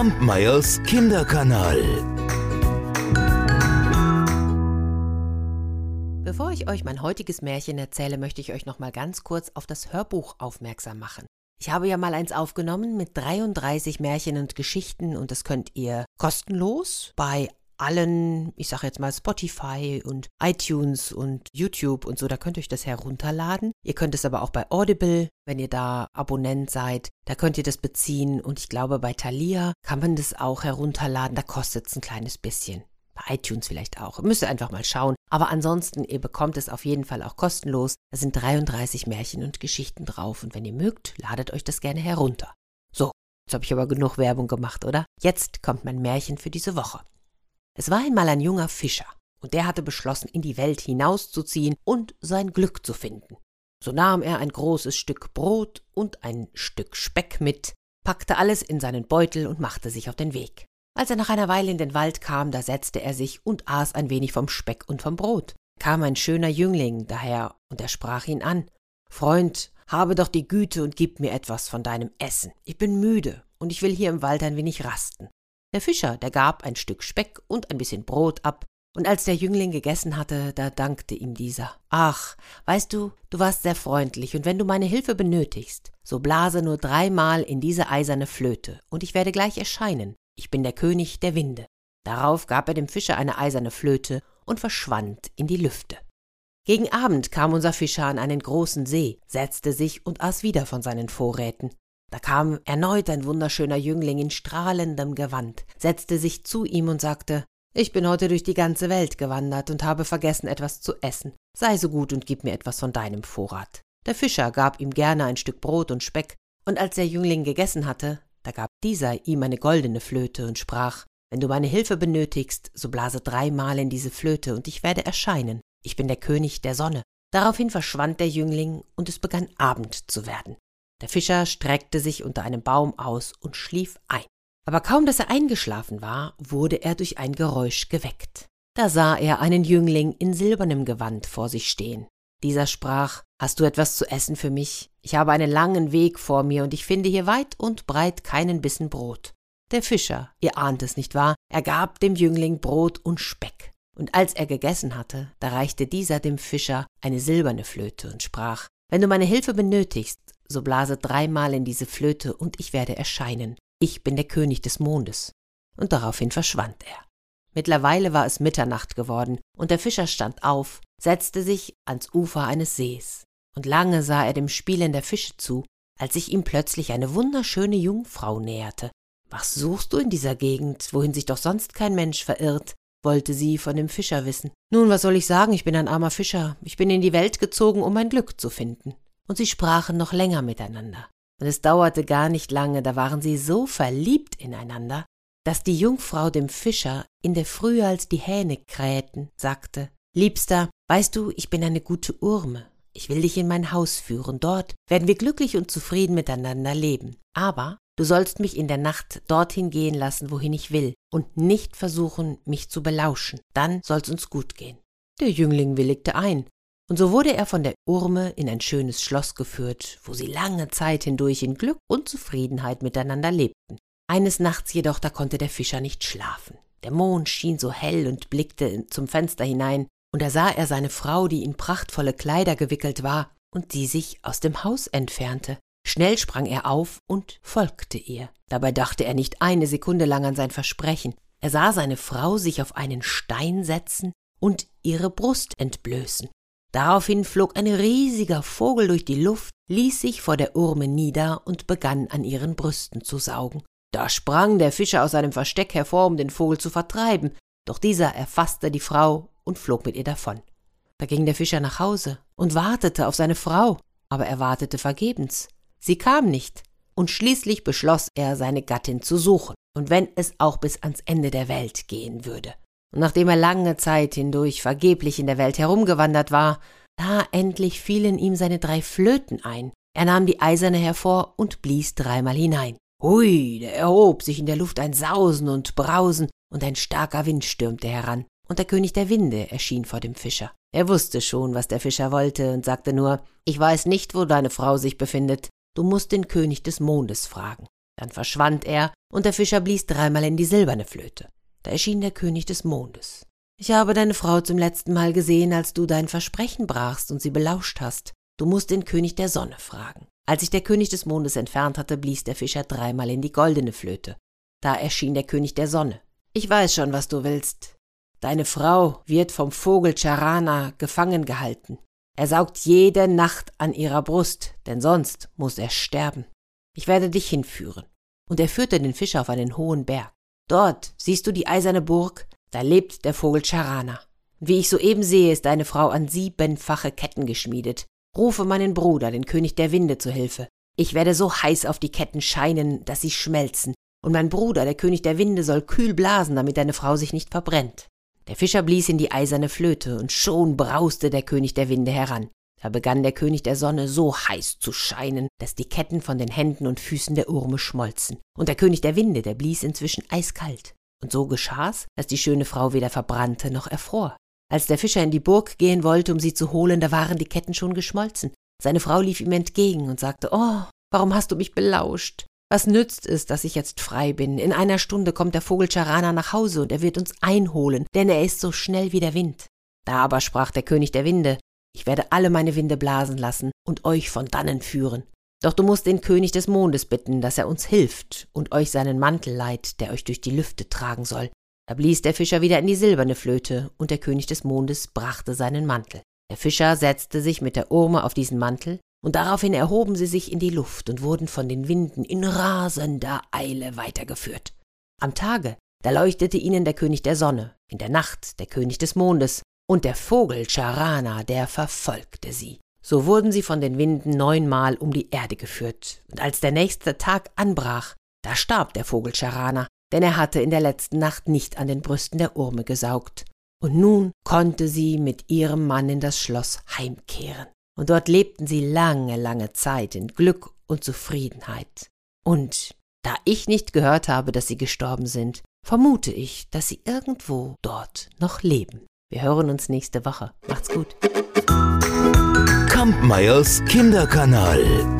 Kampmeyers Kinderkanal. Bevor ich euch mein heutiges Märchen erzähle, möchte ich euch noch mal ganz kurz auf das Hörbuch aufmerksam machen. Ich habe ja mal eins aufgenommen mit 33 Märchen und Geschichten und das könnt ihr kostenlos bei allen, ich sage jetzt mal Spotify und iTunes und YouTube und so, da könnt ihr euch das herunterladen. Ihr könnt es aber auch bei Audible, wenn ihr da Abonnent seid, da könnt ihr das beziehen und ich glaube bei Thalia kann man das auch herunterladen, da kostet es ein kleines bisschen. Bei iTunes vielleicht auch. Müsst ihr einfach mal schauen. Aber ansonsten, ihr bekommt es auf jeden Fall auch kostenlos. Da sind 33 Märchen und Geschichten drauf und wenn ihr mögt, ladet euch das gerne herunter. So, jetzt habe ich aber genug Werbung gemacht, oder? Jetzt kommt mein Märchen für diese Woche. Es war einmal ein junger Fischer, und der hatte beschlossen, in die Welt hinauszuziehen und sein Glück zu finden. So nahm er ein großes Stück Brot und ein Stück Speck mit, packte alles in seinen Beutel und machte sich auf den Weg. Als er nach einer Weile in den Wald kam, da setzte er sich und aß ein wenig vom Speck und vom Brot. Kam ein schöner Jüngling daher, und er sprach ihn an Freund, habe doch die Güte und gib mir etwas von deinem Essen. Ich bin müde, und ich will hier im Wald ein wenig rasten. Der Fischer, der gab ein Stück Speck und ein bisschen Brot ab, und als der Jüngling gegessen hatte, da dankte ihm dieser. Ach, weißt du, du warst sehr freundlich, und wenn du meine Hilfe benötigst, so blase nur dreimal in diese eiserne Flöte, und ich werde gleich erscheinen. Ich bin der König der Winde. Darauf gab er dem Fischer eine eiserne Flöte und verschwand in die Lüfte. Gegen Abend kam unser Fischer an einen großen See, setzte sich und aß wieder von seinen Vorräten. Da kam erneut ein wunderschöner Jüngling in strahlendem Gewand, setzte sich zu ihm und sagte Ich bin heute durch die ganze Welt gewandert und habe vergessen, etwas zu essen. Sei so gut und gib mir etwas von deinem Vorrat. Der Fischer gab ihm gerne ein Stück Brot und Speck, und als der Jüngling gegessen hatte, da gab dieser ihm eine goldene Flöte und sprach Wenn du meine Hilfe benötigst, so blase dreimal in diese Flöte, und ich werde erscheinen. Ich bin der König der Sonne. Daraufhin verschwand der Jüngling, und es begann Abend zu werden. Der Fischer streckte sich unter einem Baum aus und schlief ein. Aber kaum dass er eingeschlafen war, wurde er durch ein Geräusch geweckt. Da sah er einen Jüngling in silbernem Gewand vor sich stehen. Dieser sprach Hast du etwas zu essen für mich? Ich habe einen langen Weg vor mir, und ich finde hier weit und breit keinen Bissen Brot. Der Fischer, ihr ahnt es nicht wahr, er gab dem Jüngling Brot und Speck. Und als er gegessen hatte, da reichte dieser dem Fischer eine silberne Flöte und sprach Wenn du meine Hilfe benötigst, so blase dreimal in diese Flöte und ich werde erscheinen. Ich bin der König des Mondes. Und daraufhin verschwand er. Mittlerweile war es Mitternacht geworden, und der Fischer stand auf, setzte sich ans Ufer eines Sees, und lange sah er dem Spielen der Fische zu, als sich ihm plötzlich eine wunderschöne Jungfrau näherte. Was suchst du in dieser Gegend, wohin sich doch sonst kein Mensch verirrt? wollte sie von dem Fischer wissen. Nun, was soll ich sagen, ich bin ein armer Fischer, ich bin in die Welt gezogen, um mein Glück zu finden und sie sprachen noch länger miteinander. Und es dauerte gar nicht lange, da waren sie so verliebt ineinander, dass die Jungfrau dem Fischer in der Frühe, als die Hähne krähten, sagte Liebster, weißt du, ich bin eine gute Urme. Ich will dich in mein Haus führen, dort werden wir glücklich und zufrieden miteinander leben. Aber du sollst mich in der Nacht dorthin gehen lassen, wohin ich will, und nicht versuchen, mich zu belauschen. Dann soll's uns gut gehen. Der Jüngling willigte ein, und so wurde er von der Urme in ein schönes Schloss geführt, wo sie lange Zeit hindurch in Glück und Zufriedenheit miteinander lebten. Eines Nachts jedoch, da konnte der Fischer nicht schlafen. Der Mond schien so hell und blickte zum Fenster hinein, und da sah er seine Frau, die in prachtvolle Kleider gewickelt war und die sich aus dem Haus entfernte. Schnell sprang er auf und folgte ihr. Dabei dachte er nicht eine Sekunde lang an sein Versprechen. Er sah seine Frau sich auf einen Stein setzen und ihre Brust entblößen. Daraufhin flog ein riesiger Vogel durch die Luft, ließ sich vor der Urme nieder und begann an ihren Brüsten zu saugen. Da sprang der Fischer aus seinem Versteck hervor, um den Vogel zu vertreiben, doch dieser erfasste die Frau und flog mit ihr davon. Da ging der Fischer nach Hause und wartete auf seine Frau, aber er wartete vergebens. Sie kam nicht, und schließlich beschloss er, seine Gattin zu suchen, und wenn es auch bis ans Ende der Welt gehen würde. Und nachdem er lange Zeit hindurch vergeblich in der Welt herumgewandert war, da endlich fielen ihm seine drei Flöten ein. Er nahm die eiserne hervor und blies dreimal hinein. Hui, da erhob sich in der Luft ein Sausen und Brausen, und ein starker Wind stürmte heran, und der König der Winde erschien vor dem Fischer. Er wusste schon, was der Fischer wollte, und sagte nur Ich weiß nicht, wo deine Frau sich befindet, du musst den König des Mondes fragen. Dann verschwand er, und der Fischer blies dreimal in die silberne Flöte. Da erschien der König des Mondes. Ich habe deine Frau zum letzten Mal gesehen, als du dein Versprechen brachst und sie belauscht hast. Du musst den König der Sonne fragen. Als sich der König des Mondes entfernt hatte, blies der Fischer dreimal in die goldene Flöte. Da erschien der König der Sonne. Ich weiß schon, was du willst. Deine Frau wird vom Vogel Charana gefangen gehalten. Er saugt jede Nacht an ihrer Brust, denn sonst muss er sterben. Ich werde dich hinführen. Und er führte den Fischer auf einen hohen Berg. Dort siehst du die eiserne Burg, da lebt der Vogel Charana. Wie ich soeben sehe, ist deine Frau an siebenfache Ketten geschmiedet. Rufe meinen Bruder, den König der Winde, zu Hilfe. Ich werde so heiß auf die Ketten scheinen, dass sie schmelzen, und mein Bruder, der König der Winde, soll kühl blasen, damit deine Frau sich nicht verbrennt. Der Fischer blies in die eiserne Flöte, und schon brauste der König der Winde heran. Da begann der König der Sonne so heiß zu scheinen, dass die Ketten von den Händen und Füßen der Urme schmolzen. Und der König der Winde, der blies inzwischen eiskalt. Und so geschah's, dass die schöne Frau weder verbrannte noch erfror. Als der Fischer in die Burg gehen wollte, um sie zu holen, da waren die Ketten schon geschmolzen. Seine Frau lief ihm entgegen und sagte, Oh, warum hast du mich belauscht? Was nützt es, dass ich jetzt frei bin? In einer Stunde kommt der Vogel Charana nach Hause und er wird uns einholen, denn er ist so schnell wie der Wind. Da aber sprach der König der Winde, ich werde alle meine Winde blasen lassen und euch von dannen führen. Doch du musst den König des Mondes bitten, dass er uns hilft und euch seinen Mantel leiht, der euch durch die Lüfte tragen soll. Da blies der Fischer wieder in die silberne Flöte, und der König des Mondes brachte seinen Mantel. Der Fischer setzte sich mit der Urme auf diesen Mantel, und daraufhin erhoben sie sich in die Luft und wurden von den Winden in rasender Eile weitergeführt. Am Tage, da leuchtete ihnen der König der Sonne, in der Nacht der König des Mondes, und der Vogel Charana, der verfolgte sie. So wurden sie von den Winden neunmal um die Erde geführt, und als der nächste Tag anbrach, da starb der Vogel Charana, denn er hatte in der letzten Nacht nicht an den Brüsten der Urme gesaugt. Und nun konnte sie mit ihrem Mann in das Schloss heimkehren. Und dort lebten sie lange, lange Zeit in Glück und Zufriedenheit. Und da ich nicht gehört habe, dass sie gestorben sind, vermute ich, dass sie irgendwo dort noch leben. Wir hören uns nächste Woche. Macht's gut. Kampmeyers Kinderkanal.